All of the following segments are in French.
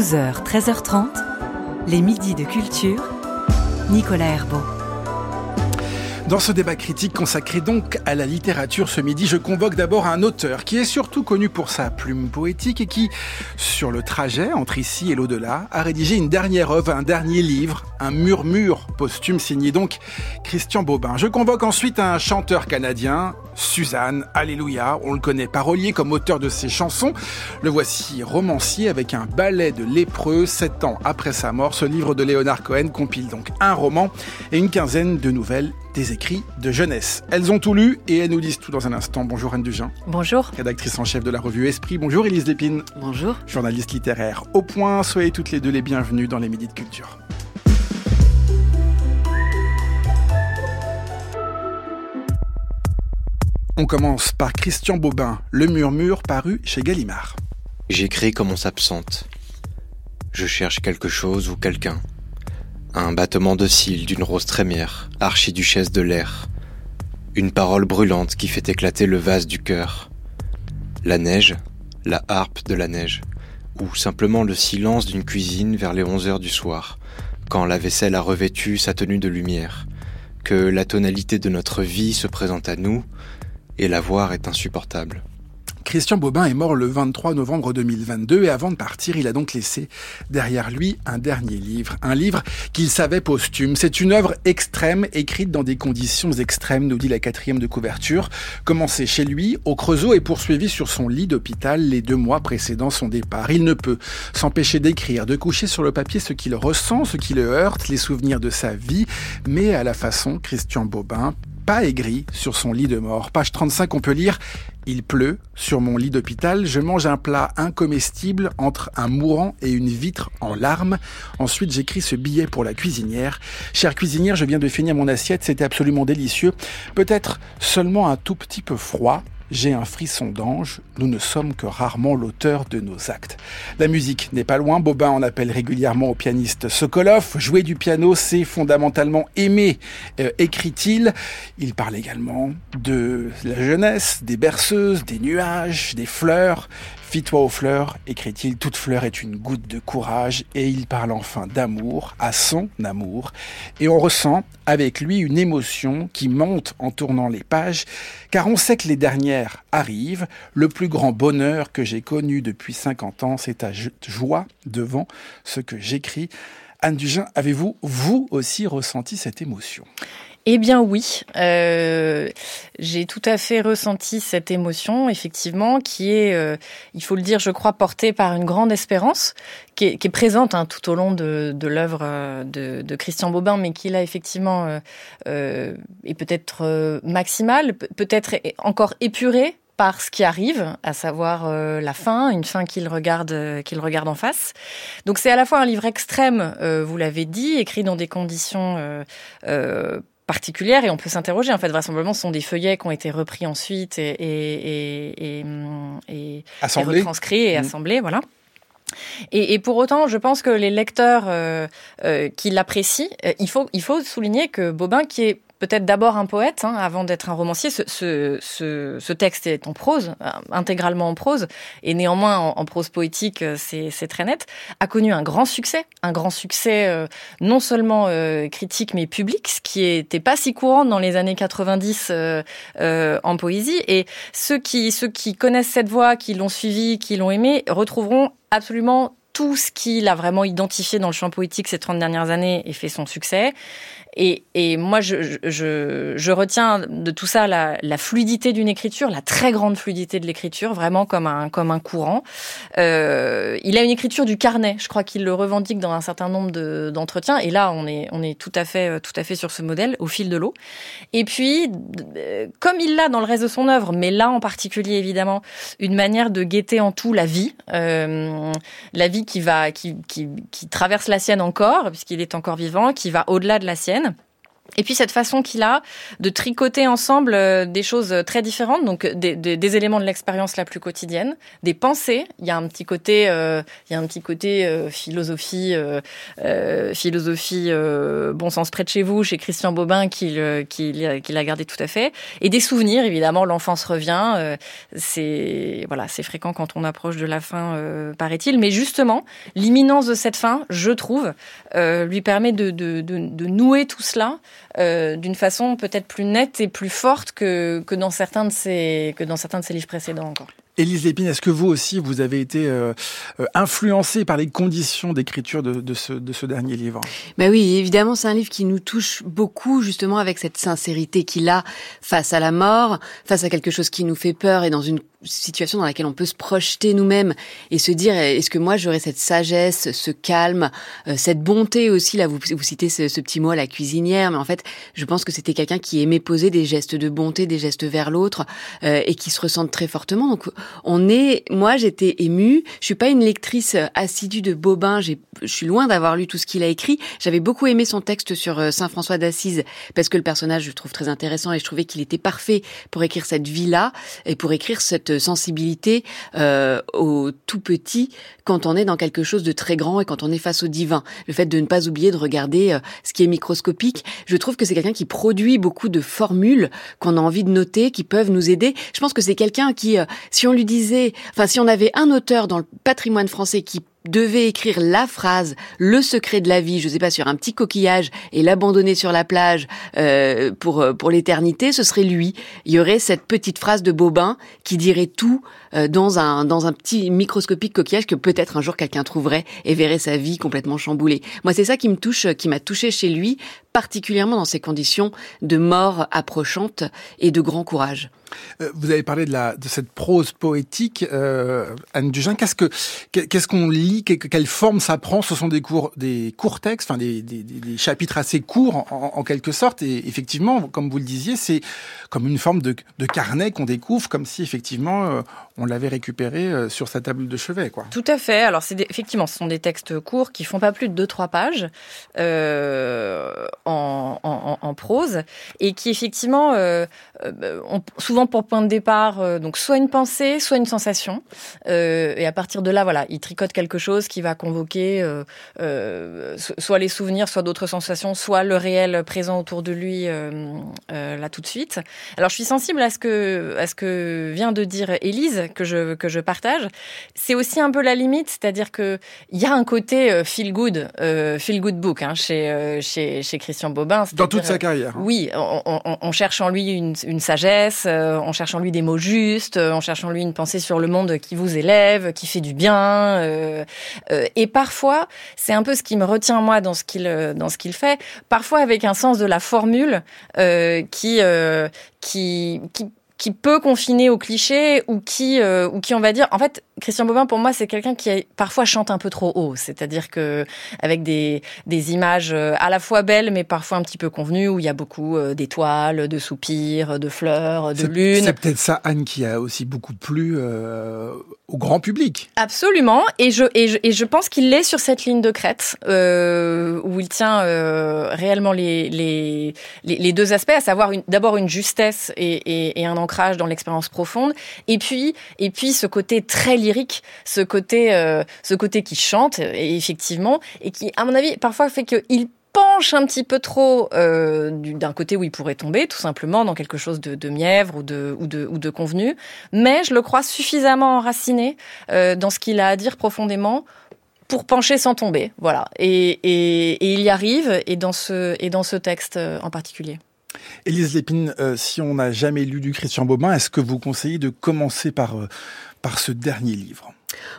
12h, 13h30, les midis de culture, Nicolas Herbeau. Dans ce débat critique consacré donc à la littérature ce midi, je convoque d'abord un auteur qui est surtout connu pour sa plume poétique et qui, sur le trajet entre ici et l'au-delà, a rédigé une dernière œuvre, un dernier livre, un murmure posthume signé donc Christian Bobin. Je convoque ensuite un chanteur canadien, Suzanne, Alléluia, on le connaît parolier comme auteur de ses chansons. Le voici romancier avec un ballet de lépreux, sept ans après sa mort. Ce livre de Léonard Cohen compile donc un roman et une quinzaine de nouvelles des écrits de jeunesse. Elles ont tout lu et elles nous disent tout dans un instant. Bonjour Anne Dugin. Bonjour. Rédactrice en chef de la revue Esprit. Bonjour Élise Lépine. Bonjour. Journaliste littéraire. Au point, soyez toutes les deux les bienvenues dans les Midis de Culture. On commence par Christian Bobin, Le Murmure, paru chez Gallimard. J'écris comme on s'absente. Je cherche quelque chose ou quelqu'un. Un battement de cils d'une rose trémière, archiduchesse de l'air. Une parole brûlante qui fait éclater le vase du cœur. La neige, la harpe de la neige, ou simplement le silence d'une cuisine vers les onze heures du soir, quand la vaisselle a revêtu sa tenue de lumière, que la tonalité de notre vie se présente à nous, et la voir est insupportable. Christian Bobin est mort le 23 novembre 2022 et avant de partir, il a donc laissé derrière lui un dernier livre, un livre qu'il savait posthume. C'est une œuvre extrême, écrite dans des conditions extrêmes, nous dit la quatrième de couverture, commencée chez lui, au Creusot et poursuivie sur son lit d'hôpital les deux mois précédant son départ. Il ne peut s'empêcher d'écrire, de coucher sur le papier ce qu'il ressent, ce qui le heurte, les souvenirs de sa vie, mais à la façon Christian Bobin, aigri sur son lit de mort. Page 35, on peut lire il pleut, sur mon lit d'hôpital, je mange un plat incomestible entre un mourant et une vitre en larmes. Ensuite, j'écris ce billet pour la cuisinière. Chère cuisinière, je viens de finir mon assiette, c'était absolument délicieux. Peut-être seulement un tout petit peu froid, j'ai un frisson d'ange, nous ne sommes que rarement l'auteur de nos actes. La musique n'est pas loin, Bobin en appelle régulièrement au pianiste Sokolov. Jouer du piano, c'est fondamentalement aimer, euh, écrit-il. Il parle également de la jeunesse, des berceuses, des nuages, des fleurs. Fie-toi aux fleurs, écrit-il, toute fleur est une goutte de courage, et il parle enfin d'amour, à son amour, et on ressent avec lui une émotion qui monte en tournant les pages, car on sait que les dernières arrivent, le plus grand bonheur que j'ai connu depuis 50 ans, c'est ta joie devant ce que j'écris. Anne Dugin, avez-vous, vous aussi, ressenti cette émotion? Eh bien oui, euh, j'ai tout à fait ressenti cette émotion, effectivement, qui est, euh, il faut le dire, je crois, portée par une grande espérance, qui est, qui est présente hein, tout au long de, de l'œuvre euh, de, de, Christian Bobin, mais qui là, effectivement, euh, euh est peut-être euh, maximale, peut-être encore épurée par ce qui arrive, à savoir euh, la fin, une fin qu'il regarde, qu'il regarde en face. Donc c'est à la fois un livre extrême, euh, vous l'avez dit, écrit dans des conditions particulière et on peut s'interroger. En fait, vraisemblablement, ce sont des feuillets qui ont été repris ensuite et, et, et, et, retranscrits et mmh. assemblés, voilà. Et, et, pour autant, je pense que les lecteurs euh, euh, qui l'apprécient, euh, il, faut, il faut souligner que Bobin, qui est peut-être d'abord un poète hein, avant d'être un romancier. Ce, ce, ce, ce, texte est en prose, euh, intégralement en prose, et néanmoins en, prose poétique, euh, c'est très net. A connu un grand succès, un grand succès euh, non seulement critique mais public, ce qui était pas si courant dans les années 90 euh, en poésie. Et ceux qui ceux qui connaissent cette voix, qui l'ont suivi, qui l'ont aimé, retrouveront absolument tout ce qu'il a vraiment identifié dans le champ poétique ces 30 dernières années et fait son succès. Et, moi, je, retiens de tout ça la, la fluidité d'une écriture, la très grande fluidité de l'écriture, vraiment comme un, comme un courant. Euh, il a une écriture du carnet. Je crois qu'il le revendique dans un certain nombre d'entretiens. et là, on est, on est tout à fait, tout à fait sur ce modèle, au fil de l'eau. Et puis, comme il l'a dans le reste de son œuvre, mais là en particulier évidemment, une manière de guetter en tout la vie, euh, la vie qui va, qui, qui, qui traverse la sienne encore, puisqu'il est encore vivant, qui va au-delà de la sienne Et puis cette façon qu'il a de tricoter ensemble euh, des choses très différentes, donc des, éléments de l'expérience la plus quotidienne, des pensées. Il y a un petit côté, euh, il y a un petit côté euh, philosophie, euh, euh philosophie bon sens près de chez vous, chez Christian Bobin, qu'il qu'il qu'il a gardé tout à fait. Et des souvenirs, évidemment, l'enfance revient. c'est voilà, c'est fréquent quand on approche de la fin, paraît-il. Mais justement, l'imminence de cette fin, je trouve, lui permet de, de, de nouer tout cela. Euh, d'une façon peut-être plus nette et plus forte que, que, dans certains de ses, que dans certains de ses livres précédents encore. Élise Lépine, est-ce que vous aussi, vous avez été euh, euh influencé par les conditions d'écriture de, de, ce, de ce dernier livre? Bah Oui, évidemment, c'est un livre qui nous touche beaucoup, justement, avec cette sincérité qu'il a face à la mort, face à quelque chose qui nous fait peur et dans une situation dans laquelle on peut se projeter nous-mêmes et se dire est-ce que moi j'aurais cette sagesse, ce calme, euh, cette bonté aussi? Là vous, vous citez ce, ce, petit mot à la cuisinière mais en fait je pense que c'était quelqu'un qui aimait poser des gestes de bonté, des gestes vers l'autre euh, et qui se ressentent très fortement. Donc on est moi j'étais émue, je suis pas une lectrice assidue de Bobin, je suis loin d'avoir lu tout ce qu'il a écrit, j'avais beaucoup aimé son texte sur euh, Saint François d'Assise parce que le personnage je trouve très intéressant et je trouvais qu'il était parfait pour écrire cette vie là et pour écrire cette sensibilité euh, au tout petit quand on est dans quelque chose de très grand et quand on est face au divin. Le fait de ne pas oublier de regarder euh, ce qui est microscopique. Je trouve que c'est quelqu'un qui produit beaucoup de formules qu'on a envie de noter, qui peuvent nous aider. Je pense que c'est quelqu'un qui, euh, si on lui disait, enfin si on avait un auteur dans le patrimoine français qui devait écrire la phrase le secret de la vie, je sais pas sur un petit coquillage et l'abandonner sur la plage euh, pour euh, pour l'éternité, ce serait lui. Il y aurait cette petite phrase de Bobin qui dirait tout dans un dans un petit microscopique coquillage que peut-être un jour quelqu'un trouverait et verrait sa vie complètement chamboulée. Moi, c'est ça qui me touche, qui m'a touché chez lui, particulièrement dans ces conditions de mort approchante et de grand courage. Euh, vous avez parlé de, la, de cette prose poétique, euh, Anne Dugin. Qu'est-ce que qu'est-ce qu'on lit? Quelle forme ça prend? Ce sont des cours, des courts textes, enfin des, des, des chapitres assez courts en, en, quelque sorte. Et effectivement, comme vous le disiez, c'est comme une forme de, de carnet qu'on découvre, comme si effectivement euh, on l'avait récupéré euh, sur sa table de chevet. Quoi. Tout à fait. Alors effectivement, ce sont des textes courts qui font pas plus de 2-3 pages euh, en, prose et qui effectivement euh, ont souvent pour point de départ donc soit une pensée, soit une sensation. Et à partir de là, voilà, il tricote quelque chose qui va convoquer soit les souvenirs, soit d'autres sensations, soit le réel présent autour de lui là tout de suite. Alors je suis sensible à ce que à ce que vient de dire Élise que je que je partage. C'est aussi un peu la limite, c'est-à-dire que il y a un côté feel good, feel good book hein, chez chez chez Christian Bobin. Dans toute sa carrière. Oui, on, on, on, cherche en lui une, une sagesse en cherchant lui des mots justes, euh, en cherchant lui une pensée sur le monde qui vous élève, qui fait du bien. Euh, euh, et parfois, c'est un peu ce qui me retient moi dans ce qu'il dans ce qu'il fait. Parfois avec un sens de la formule qui qui qui qui peut confiner au cliché ou qui ou qui on va dire en fait Christian Bobin, pour moi, c'est quelqu'un qui parfois chante un peu trop haut. C'est-à-dire que avec des, des images euh, à la fois belles, mais parfois un petit peu convenues, où il y a beaucoup euh, d'étoiles, de soupirs, de fleurs, de lune. C'est peut-être ça, Anne, qui a aussi beaucoup plu euh, grand public. Absolument. Et je, et je, et je pense qu'il est sur cette ligne de crête, euh, où il tient euh, réellement les, les, les, deux aspects, à savoir d'abord une justesse et, et, et un ancrage dans l'expérience profonde, et puis, et puis ce côté très lié ce côté, euh, ce côté qui chante, et effectivement, et qui, à mon avis, parfois fait qu'il penche un petit peu trop euh, d'un côté où il pourrait tomber, tout simplement dans quelque chose de, de mièvre ou de, ou, de, ou de convenu, mais je le crois suffisamment enraciné euh, dans ce qu'il a à dire profondément pour pencher sans tomber, voilà. Et, et, et, il y arrive, et dans ce, et dans ce texte en particulier. Élise Lépine, euh, si on n'a jamais lu du Christian Bobin, est-ce que vous conseillez de commencer par, euh, par ce dernier livre?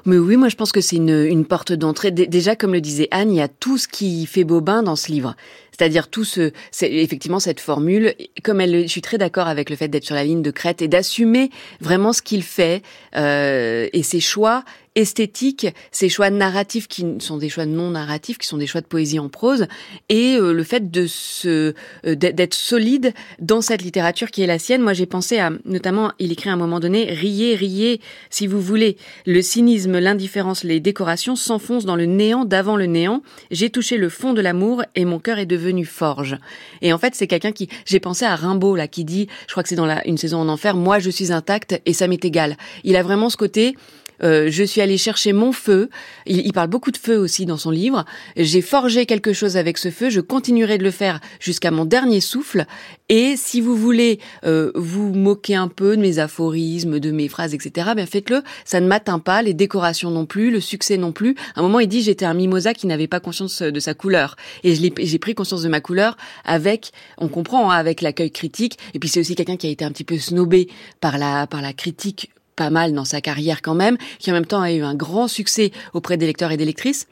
Mais oui, moi je pense que c'est une, une porte d'entrée. Déjà, comme le disait Anne, il y a tout ce qui fait Bobin dans ce livre. C'est-à-dire tout ce, effectivement cette formule, comme elle, je suis très d'accord avec le fait d'être sur la ligne de crête et d'assumer vraiment ce qu'il fait euh, et ses choix esthétiques, ces choix narratifs qui sont des choix non narratifs, qui sont des choix de poésie en prose, et euh, le fait de se euh, d'être solide dans cette littérature qui est la sienne. Moi, j'ai pensé à, notamment, il écrit à un moment donné, riez, riez, si vous voulez. Le cynisme, l'indifférence, les décorations s'enfoncent dans le néant d'avant le néant. J'ai touché le fond de l'amour et mon cœur est devenu forge. Et en fait, c'est quelqu'un qui, j'ai pensé à Rimbaud, là, qui dit, je crois que c'est dans la, une saison en enfer, moi, je suis intact et ça m'est égal. Il a vraiment ce côté, euh, je suis allée chercher mon feu. Il, parle beaucoup de feu aussi dans son livre. J'ai forgé quelque chose avec ce feu. Je continuerai de le faire jusqu'à mon dernier souffle. Et si vous voulez euh, vous moquer un peu de mes aphorismes, de mes phrases, etc., bien faites-le. Ça ne m'atteint pas. Les décorations non plus, le succès non plus. À un moment, il dit j'étais un mimosa qui n'avait pas conscience de sa couleur. Et j'ai pris conscience de ma couleur avec, on comprend, hein, avec l'accueil critique. Et puis c'est aussi quelqu'un qui a été un petit peu snobé par la par la critique pas mal dans sa carrière quand même, qui en même temps a eu un grand succès auprès des lecteurs et des lectrices.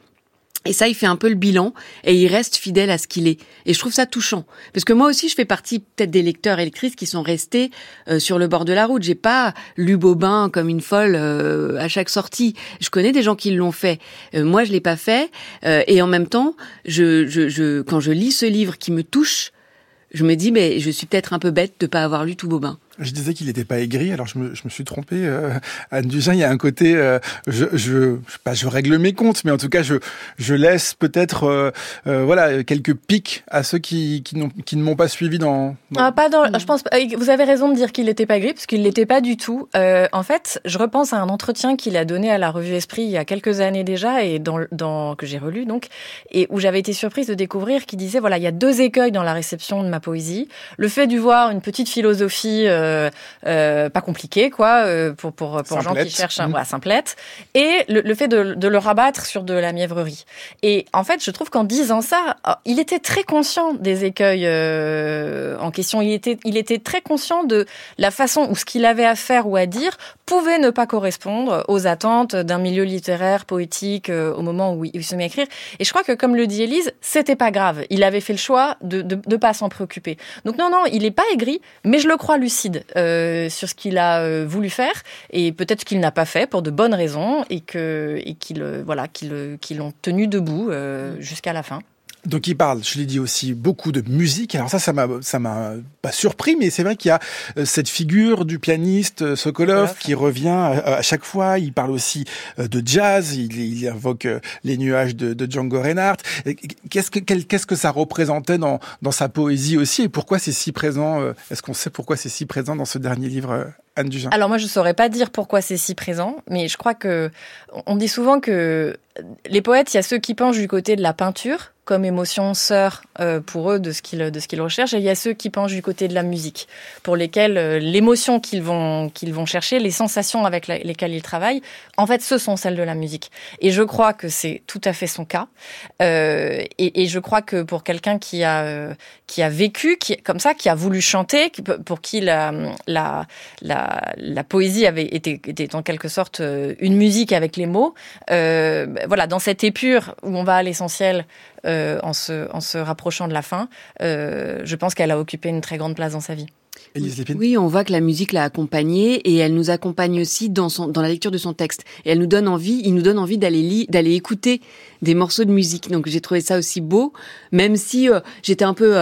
Et ça, il fait un peu le bilan et il reste fidèle à ce qu'il est. Et je trouve ça touchant. Parce que moi aussi, je fais partie peut-être des lecteurs et lectrices qui sont restés euh, sur le bord de la route. J'ai pas lu Bobin comme une folle euh, à chaque sortie. Je connais des gens qui l'ont fait. Euh, moi, je l'ai pas fait. et en même temps, je, je, je, quand je lis ce livre qui me touche, je me dis, mais je suis peut-être un peu bête de pas avoir lu tout Bobin. Je disais qu'il n'était pas aigri, alors je me, je me suis trompé. Euh, Anne Dugin, il y a un côté, euh, je, je, pas, je règle mes comptes, mais en tout cas, je, je laisse peut-être, euh, euh voilà, quelques pics à ceux qui, qui, qui ne m'ont pas suivi dans. dans... Ah, pas dans. Je pense. Vous avez raison de dire qu'il n'était pas aigri, parce qu'il l'était pas du tout. Euh, en fait, je repense à un entretien qu'il a donné à la revue Esprit il y a quelques années déjà, et dans, dans que j'ai relu donc, et où j'avais été surprise de découvrir qu'il disait voilà, il y a deux écueils dans la réception de ma poésie. Le fait de voir une petite philosophie euh, euh, pas compliqué, quoi, euh, pour pour pour gens qui cherchent un mmh. simplette, et le, le fait de, de, le rabattre sur de la mièvrerie. Et en fait, je trouve qu'en disant ça, oh, il était très conscient des écueils en question. Il était il était très conscient de la façon ou ce qu'il avait à faire ou à dire pouvait ne pas correspondre aux attentes d'un milieu littéraire, poétique au moment où il se met à écrire. Et je crois que comme le dit Élise, c'était pas grave. Il avait fait le choix de de pas s'en préoccuper. Donc non non, il est pas aigri, mais je le crois lucide. Euh, sur ce qu'il a euh, voulu faire et peut-être qu'il n'a pas fait pour de bonnes raisons et que et qu'il euh, voilà qu'ils l'ont tenu debout jusqu'à la fin. Donc il parle, je l'ai dit aussi, beaucoup de musique. Alors ça, ça m'a, ça m'a pas surpris, mais c'est vrai qu'il y a euh, cette figure du pianiste euh, Sokolov qui revient à, chaque fois. Il parle aussi euh, de jazz. Il, il invoque les nuages de, de Django Reinhardt. Qu'est-ce que qu'est-ce que ça représentait dans dans sa poésie aussi? Et pourquoi c'est si présent Est-ce qu'on sait pourquoi c'est si présent dans ce dernier livre Anne Dugin? Alors moi, je saurais pas dire pourquoi c'est si présent, mais je crois que on dit souvent que les poètes, il y a ceux qui penchent du côté de la peinture comme émotion sœur euh, pour eux de ce qu'ils de ce qu'ils recherchent. Et il y a ceux qui penchent du côté de la musique pour lesquels euh, l'émotion qu'ils vont qu'ils vont chercher les sensations avec lesquelles ils travaillent en fait ce sont celles de la musique. Et je crois que c'est tout à fait son cas. Euh, et, je crois que pour quelqu'un qui a qui a vécu qui comme ça qui a voulu chanter pour qui la la la, la poésie avait été était en quelque sorte une musique avec les mots voilà dans cette épure où on va à l'essentiel euh, en, se, en se rapprochant de la fin, euh, je pense qu'elle a occupé une très grande place dans sa vie. Oui, on voit que la musique l'a accompagnée et elle nous accompagne aussi dans son dans la lecture de son texte. Et elle nous donne envie, il nous donne envie d'aller d'aller écouter des morceaux de musique. Donc j'ai trouvé ça aussi beau, même si euh, j'étais un peu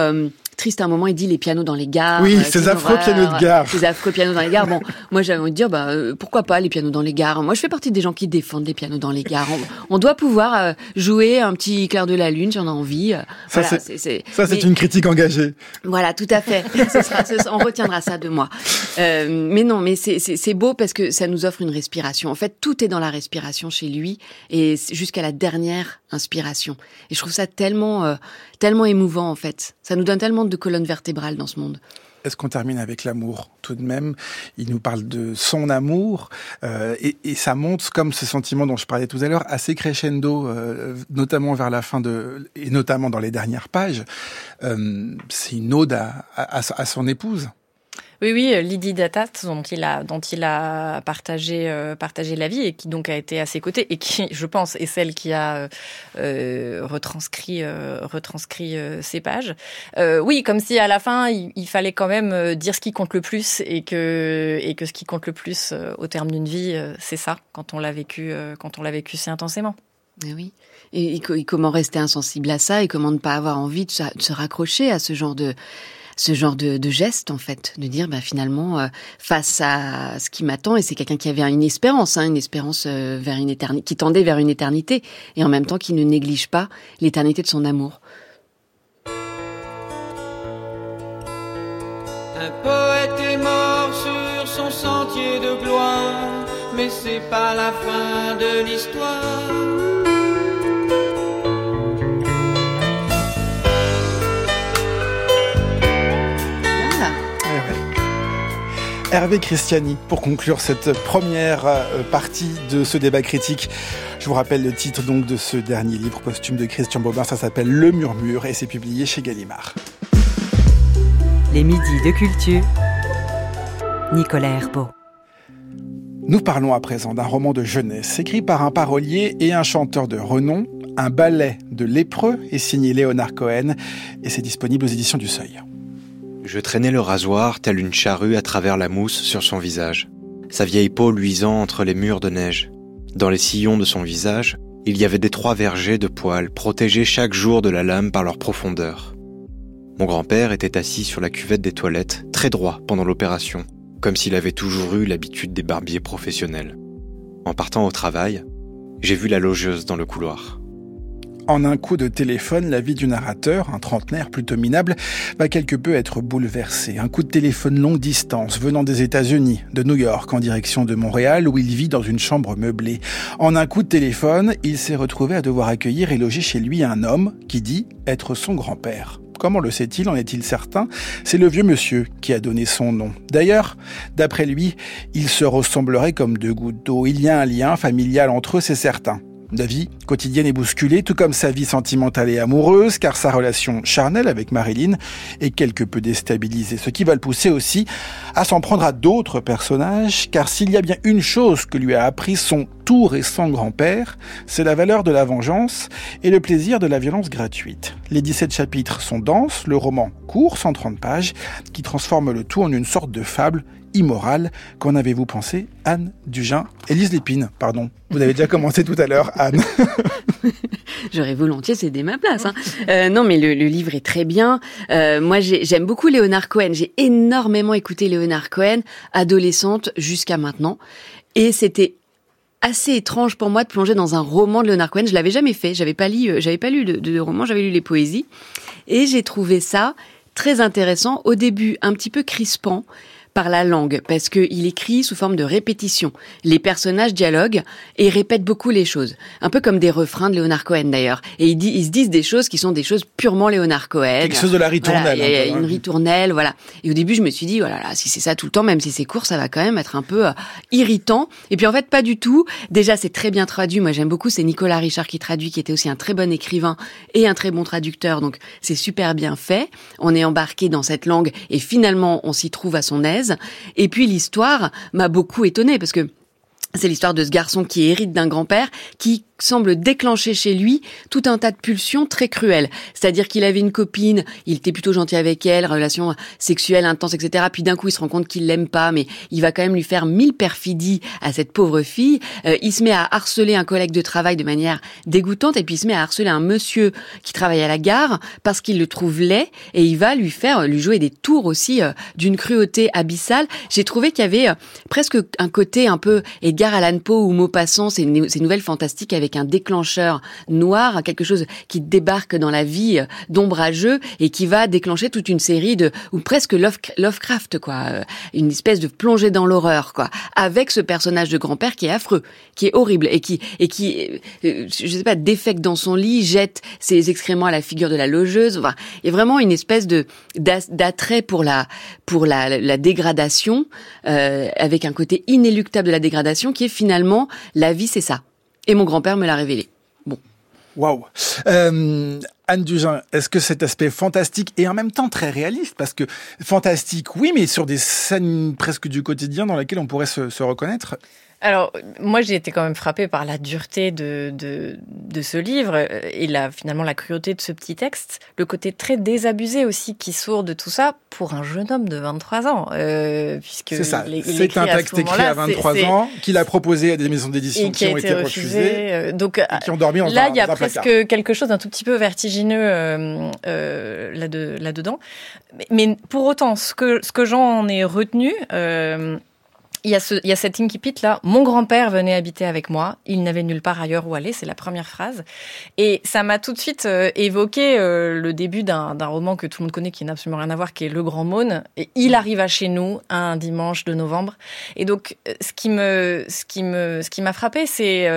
triste à un moment, il dit les pianos dans les gares. Oui, ces affreux pianos de gare. Ces affreux pianos dans les gares. Bon, moi j'avais envie de dire, bah, euh, pourquoi pas les pianos dans les gares? Moi je fais partie des gens qui défendent les pianos dans les gares. On, doit pouvoir euh, jouer un petit clair de la lune si on a envie. Euh, ça, c'est, ça, c'est une critique engagée. Voilà, tout à fait. on retiendra ça de moi. mais non, mais c'est beau parce que ça nous offre une respiration. En fait, tout est dans la respiration chez lui et jusqu'à la dernière inspiration. Et je trouve ça tellement, tellement émouvant en fait. Ça nous donne tellement de colonne vertébrale dans ce monde. Est-ce qu'on termine avec l'amour tout de même? Il nous parle de son amour euh, et, et, ça monte comme ce sentiment dont je parlais tout à l'heure, assez crescendo, euh, notamment vers la fin de et notamment dans les dernières pages. Euh, c'est une ode à, à, à son épouse. Oui, oui, euh, Lydie Datat, dont il a, dont il a partagé, euh, partagé la vie et qui donc a été à ses côtés et qui, je pense, est celle qui a euh, retranscrit, euh, retranscrit ces pages. oui, comme si à la fin, il, fallait quand même dire ce qui compte le plus et que, et que ce qui compte le plus au terme d'une vie, c'est ça, quand on l'a vécu, quand on l'a vécu si intensément. Oui. Et, comment rester insensible à ça et comment ne pas avoir envie de se raccrocher à ce genre de ce genre de, geste en fait, de dire bah finalement euh, face à ce qui m'attend et c'est quelqu'un qui avait une espérance, hein, une espérance euh, vers une éternité, qui tendait vers une éternité et en même temps qui ne néglige pas l'éternité de son amour. Hervé Christiani, pour conclure cette première euh, partie de ce débat critique. Je vous rappelle le titre donc de ce dernier livre posthume de Christian Bobin, ça s'appelle Le Murmure et c'est publié chez Gallimard. Les midis de culture, Nicolas Herbeau. Nous parlons à présent d'un roman de jeunesse écrit par un parolier et un chanteur de renom. Un ballet de lépreux est signé Léonard Cohen et c'est disponible aux éditions du Seuil. Je traînais le rasoir tel une charrue à travers la mousse sur son visage, sa vieille peau luisant entre les murs de neige. Dans les sillons de son visage, il y avait des trois vergers de poils protégés chaque jour de la lame par leur profondeur. Mon grand-père était assis sur la cuvette des toilettes, très droit pendant l'opération, comme s'il avait toujours eu l'habitude des barbiers professionnels. En partant au travail, j'ai vu la logeuse dans le couloir. En un coup de téléphone, la vie du narrateur, un trentenaire plutôt minable, va quelque peu être bouleversée. Un coup de téléphone longue distance venant des États-Unis, de New York en direction de Montréal où il vit dans une chambre meublée. En un coup de téléphone, il s'est retrouvé à devoir accueillir et loger chez lui un homme qui dit être son grand-père. Comment le sait-il? En est-il certain? C'est le vieux monsieur qui a donné son nom. D'ailleurs, d'après lui, il se ressemblerait comme deux gouttes d'eau. Il y a un lien familial entre eux, c'est certain. La vie quotidienne est bousculée, tout comme sa vie sentimentale et amoureuse, car sa relation charnelle avec Marilyn est quelque peu déstabilisée, ce qui va le pousser aussi à s'en prendre à d'autres personnages, car s'il y a bien une chose que lui a appris son tout récent grand-père, c'est la valeur de la vengeance et le plaisir de la violence gratuite. Les 17 chapitres sont denses, le roman court, 130 pages, qui transforme le tout en une sorte de fable immorale. Qu'en avez-vous pensé, Anne Dugin Élise Lépine, pardon. Vous avez déjà commencé tout à l'heure, Anne. J'aurais volontiers cédé ma place. Hein. Euh, non, mais le, livre est très bien. Euh, moi, j'aime beaucoup Léonard Cohen. J'ai énormément écouté Léonard Cohen, adolescente jusqu'à maintenant. Et c'était assez étrange pour moi de plonger dans un roman de Léonard Cohen. Je l'avais jamais fait. J'avais pas lu, euh, j'avais pas lu de, de roman. J'avais lu les poésies. Et j'ai trouvé ça très intéressant. Au début, un petit peu crispant par la langue, parce qu'il écrit sous forme de répétition. Les personnages dialoguent et répètent beaucoup les choses. Un peu comme des refrains de Léonard Cohen d'ailleurs. Et ils, ils, se disent des choses qui sont des choses purement Léonard Cohen. Quelque chose de la ritournelle. Voilà, une ritournelle, voilà. Et au début, je me suis dit, voilà, oh si c'est ça tout le temps, même si c'est court, ça va quand même être un peu euh, irritant. Et puis en fait, pas du tout. Déjà, c'est très bien traduit. Moi, j'aime beaucoup. C'est Nicolas Richard qui traduit, qui était aussi un très bon écrivain et un très bon traducteur. Donc, c'est super bien fait. On est embarqué dans cette langue et finalement, on s'y trouve à son aise. Et puis l'histoire m'a beaucoup étonnée parce que c'est l'histoire de ce garçon qui hérite d'un grand-père qui semble déclencher chez lui tout un tas de pulsions très cruelles. C'est-à-dire qu'il avait une copine, il était plutôt gentil avec elle, relation sexuelle intense, etc. Puis d'un coup, il se rend compte qu'il l'aime pas, mais il va quand même lui faire mille perfidies à cette pauvre fille. Euh, il se met à harceler un collègue de travail de manière dégoûtante, et puis il se met à harceler un monsieur qui travaille à la gare parce qu'il le trouve laid, et il va lui faire lui jouer des tours aussi euh, d'une cruauté abyssale. J'ai trouvé qu'il y avait euh, presque un côté un peu Edgar Allan Poe ou Maupassant, ces, ces nouvelles fantastiques avec un déclencheur noir, quelque chose qui débarque dans la vie d'ombrageux et qui va déclencher toute une série de ou presque Lovecraft quoi, euh, une espèce de plongée dans l'horreur quoi, avec ce personnage de grand-père qui est affreux, qui est horrible et qui et qui euh, je sais pas défecte dans son lit, jette ses excréments à la figure de la logeuse. Enfin, il y a vraiment une espèce de d'attrait pour la pour la, la dégradation euh, avec un côté inéluctable de la dégradation qui est finalement la vie c'est ça. Et mon grand-père me l'a révélé. Bon. Waouh euh, Anne Dugin, est-ce que cet aspect fantastique et en même temps très réaliste, parce que fantastique, oui, mais sur des scènes presque du quotidien dans lesquelles on pourrait se, se reconnaître? Alors, moi, j'ai été quand même frappée par la dureté de, de, de ce livre et la, finalement la cruauté de ce petit texte, le côté très désabusé aussi qui sourd de tout ça pour un jeune homme de 23 ans. Euh, puisque c'est ça, c'est un texte écrit à 23 ans qu'il a proposé à des maisons d'édition qui, qui, ont été refusées. Euh, donc, et qui ont dormi en là, il y a presque quelque chose d'un tout petit peu vertigineux euh, euh, là-dedans. mais, mais, pour autant, ce que, ce que j'en ai retenu... Euh, il y, a ce, il y a cet incipit là. Mon grand-père venait habiter avec moi. Il n'avait nulle part ailleurs où aller. C'est la première phrase. Et ça m'a tout de suite euh, évoqué euh, le début d'un roman que tout le monde connaît, qui n'a absolument rien à voir, qui est Le Grand Maune. Et il arriva chez nous un dimanche de novembre. Et donc, euh, ce qui me, ce qui me, ce qui m'a frappé, c'est,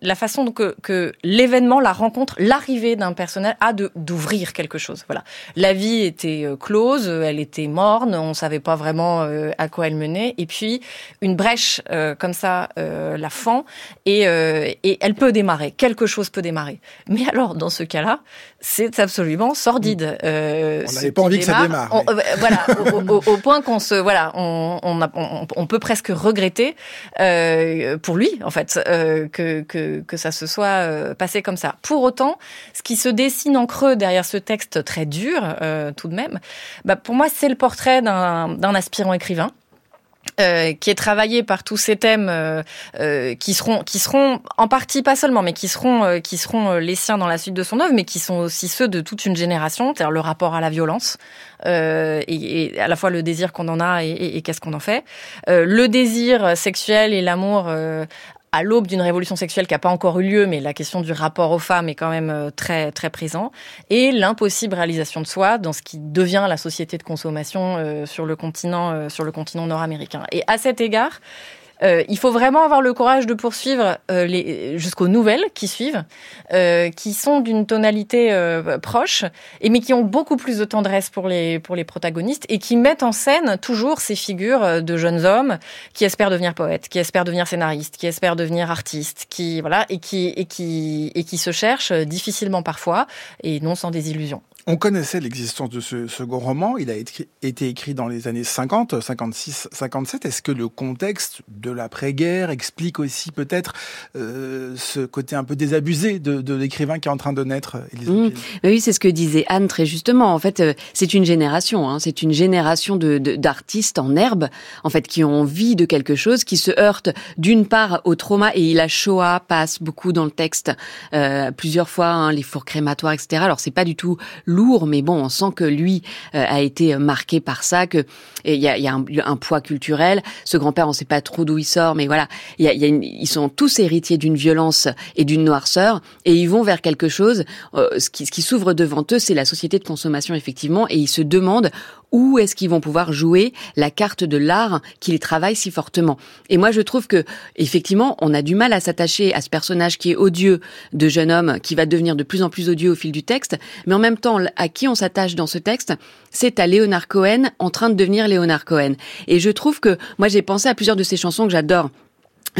la façon que, que l'événement, la rencontre, l'arrivée d'un personnage a de d'ouvrir quelque chose. Voilà. La vie était close, elle était morne, on savait pas vraiment à quoi elle menait. Et puis une brèche euh, comme ça euh, la fend et, euh, et elle peut démarrer. Quelque chose peut démarrer. Mais alors, dans ce cas-là, c'est absolument sordide. Euh, on n'avait pas envie que ça démarre. On, voilà, au, au, au, point qu'on se, voilà, on, on, on, on, peut presque regretter euh, pour lui, en fait, euh, que, que, que ça se soit passé comme ça. Pour autant, ce qui se dessine en creux derrière ce texte très dur, tout de même, bah, pour moi, c'est le portrait d'un aspirant écrivain euh, qui est travaillé par tous ces thèmes euh, euh, qui seront qui seront en partie pas seulement mais qui seront euh, qui seront les siens dans la suite de son œuvre mais qui sont aussi ceux de toute une génération c'est-à-dire le rapport à la violence et, et, à la fois le désir qu'on en a et, et, et qu'est-ce qu'on en fait. Le désir sexuel et l'amour à l'aube d'une révolution sexuelle qui n'a pas encore eu lieu, mais la question du rapport aux femmes est quand même euh, très très présent, et l'impossible réalisation de soi dans ce qui devient la société de consommation euh, sur le continent euh, sur le continent nord-américain. Et à cet égard, euh, il faut vraiment avoir le courage de poursuivre euh, les, jusqu'aux nouvelles qui suivent, euh, qui sont d'une tonalité euh, proche, et mais qui ont beaucoup plus de tendresse pour les pour les protagonistes et qui mettent en scène toujours ces figures de jeunes hommes qui espèrent devenir poètes, qui espèrent devenir scénaristes, qui espèrent devenir artistes, qui voilà et qui et qui et qui se cherchent difficilement parfois et non sans désillusion. On connaissait l'existence de ce second roman. Il a été écrit dans les années 50, 56, 57. Est-ce que le contexte de l'après-guerre explique aussi peut-être euh, ce côté un peu désabusé de, de l'écrivain qui est en train de naître mmh. Oui, c'est ce que disait Anne très justement. En fait, euh, c'est une génération. Hein, c'est une génération de, d'artistes en herbe, en fait, qui ont envie de quelque chose, qui se heurtent d'une part au trauma et la Shoah passe beaucoup dans le texte euh, plusieurs fois, hein, les fours crématoires, etc. Alors c'est pas du tout lourd, mais bon, on sent que lui euh, a été marqué par ça, que il y a, y a un, un, poids culturel. Ce grand-père, on sait pas trop d'où il sort, mais voilà, y a, y a une, ils sont tous héritiers d'une violence et d'une noirceur, et ils vont vers quelque chose. Euh, ce qui, ce qui s'ouvre devant eux, c'est la société de consommation effectivement, et ils se demandent où est-ce qu'ils vont pouvoir jouer la carte de l'art qui les travaille si fortement. Et moi, je trouve que effectivement, on a du mal à s'attacher à ce personnage qui est odieux de jeune homme, qui va devenir de plus en plus odieux au fil du texte, mais en même temps, à qui on s'attache dans ce texte, c'est à Leonard Cohen en train de devenir Leonard Cohen. Et je trouve que moi j'ai pensé à plusieurs de ces chansons que j'adore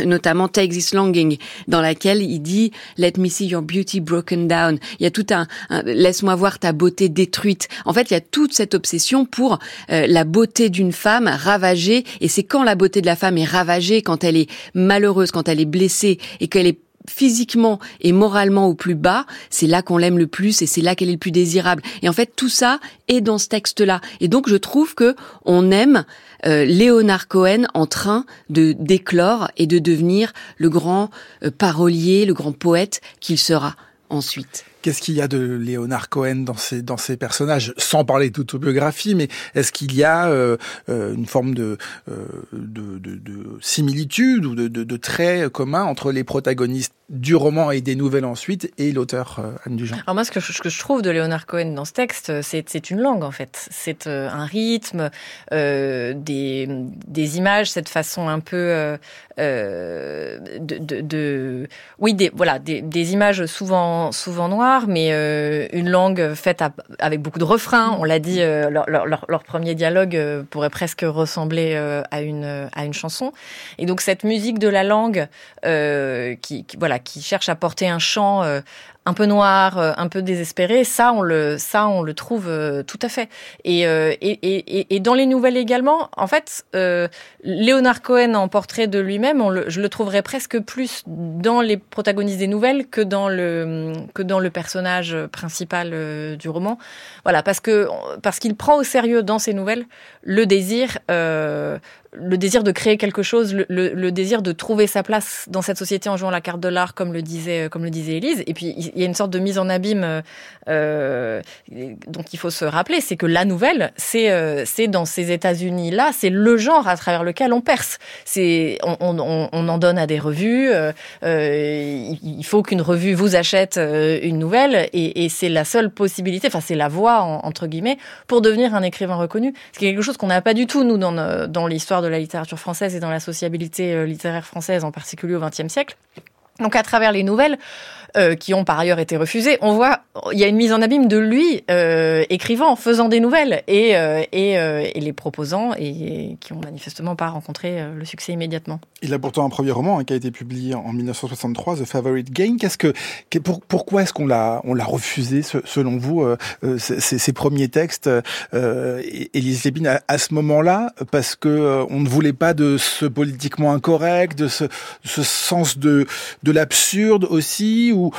notamment Take This Longing, dans laquelle il dit Let me see your beauty broken down. Il y a tout un, laisse-moi voir ta beauté détruite. En fait, il y a toute cette obsession pour euh, la beauté d'une femme ravagée, et c'est quand la beauté de la femme est ravagée, quand elle est malheureuse, quand elle est blessée, et qu'elle est physiquement et moralement au plus bas, c'est là qu'on l'aime le plus et c'est là qu'elle est le plus désirable. Et en fait, tout ça est dans ce texte-là. Et donc, je trouve que on aime euh, Léonard Cohen en train de d'éclore et de devenir le grand euh, parolier, le grand poète qu'il sera ensuite. Qu'est-ce qu'il y a de Léonard Cohen dans ses, dans ses personnages, sans parler d'autobiographie, mais est-ce qu'il y a euh, euh, une forme de, euh, de, de, de, similitude ou de, de, traits communs entre les protagonistes du roman et des nouvelles ensuite et l'auteur Anne Dugent Alors moi, ce que, je, trouve de Léonard Cohen dans ce texte, c'est une langue en fait. C'est un rythme, des, des images, cette façon un peu de, de, de, oui, des, voilà, des, des images souvent souvent noires mais euh, une langue faite avec beaucoup de refrains. On l'a dit, euh, leur, leur, leur, premier dialogue euh, pourrait presque ressembler à une à une chanson. Et donc cette musique de la langue qui, qui, voilà qui cherche à porter un chant un peu noir, euh, un peu désespéré, ça on le, ça on le trouve euh, tout à fait. Et, euh, et, et, et, dans les nouvelles également, en fait, euh, Léonard Cohen en portrait de lui-même, je le trouverais presque plus dans les protagonistes des nouvelles que dans le que dans le personnage principal du roman. Voilà, parce que parce qu'il prend au sérieux dans ses nouvelles le désir euh, le désir de créer quelque chose, le, le, le, désir de trouver sa place dans cette société en jouant la carte de l'art, comme le disait, comme le disait Élise. Et puis il y a une sorte de mise en abîme euh, dont il faut se rappeler, c'est que la nouvelle, c'est euh, c'est dans ces États-Unis là, c'est le genre à travers lequel on perce. C'est on, on, on, en donne à des revues. Euh, euh il faut qu'une revue vous achète euh, une nouvelle, et, et c'est la seule possibilité. Enfin, c'est la voie entre guillemets pour devenir un écrivain reconnu. C'est quelque chose qu'on n'a pas du tout nous dans dans l'histoire de la littérature française et dans la sociabilité euh, littéraire française, en particulier au XXe siècle. Donc à travers les nouvelles, euh, qui ont par ailleurs été refusées, on voit il y a une mise en abîme de lui euh, écrivant, faisant des nouvelles et, et, et, les proposant et, qui ont manifestement pas rencontré le succès immédiatement. Il a pourtant un premier roman hein, qui a été publié en 1963, The Favorite Game. Qu'est-ce que pour, pourquoi est-ce qu'on l'a on l'a refusé selon vous ces, ces, premiers textes, Élise Lépine à, ce moment-là? Parce que on ne voulait pas de ce politiquement incorrect, de ce, ce sens de de l'absurde aussi ou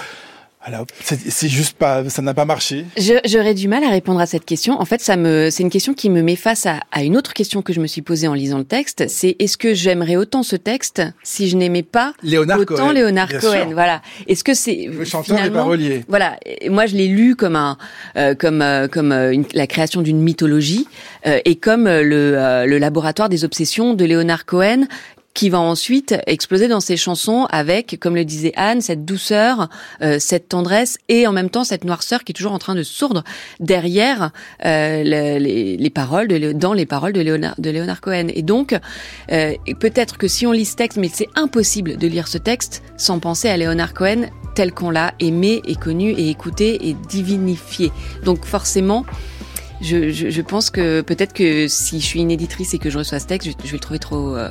alors, c'est juste pas, ça n'a pas marché. J'aurais du mal à répondre à cette question. En fait, ça me, c'est une question qui me met face à, à, une autre question que je me suis posée en lisant le texte. C'est est-ce que j'aimerais autant ce texte si je n'aimais pas Léonard autant Cohen, Léonard Cohen Voilà. Est-ce que c'est le chanteur et parolier Voilà. Moi, je l'ai lu comme un, euh, comme, euh, comme euh, une, la création d'une mythologie euh, et comme le, le laboratoire des obsessions de Léonard Cohen qui va ensuite exploser dans ses chansons avec, comme le disait Anne, cette douceur, euh, cette tendresse et en même temps cette noirceur qui est toujours en train de sourdre derrière euh, les, les, paroles, de, dans les paroles de Léonard, de Cohen. Et donc, euh, peut-être que si on lit ce texte, mais c'est impossible de lire ce texte sans penser à Léonard Cohen tel qu'on l'a aimé et connu et écouté et divinifié. Donc forcément, je, je, je pense que peut-être que si je suis une éditrice et que je reçois ce texte, je, je vais le trouver trop... Euh,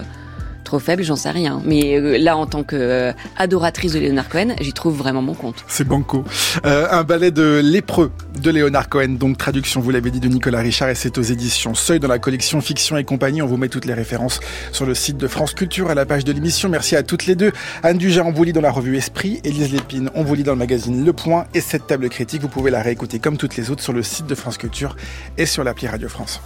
trop faible, j'en sais rien. Mais euh, là, en tant que adoratrice de Léonard Cohen, j'y trouve vraiment mon compte. C'est banco. Euh, un ballet de lépreux de Léonard Cohen, donc traduction, vous l'avez dit, de Nicolas Richard, et c'est aux éditions Seuil dans la collection Fiction et compagnie. On vous met toutes les références sur le site de France Culture à la page de l'émission. Merci à toutes les deux. Anne Dujardin, on vous lit dans la revue Esprit. Élise Lépine, on vous lit dans le magazine Le Point. Et cette table critique, vous pouvez la réécouter comme toutes les autres sur le site de France Culture et sur l'appli Radio France.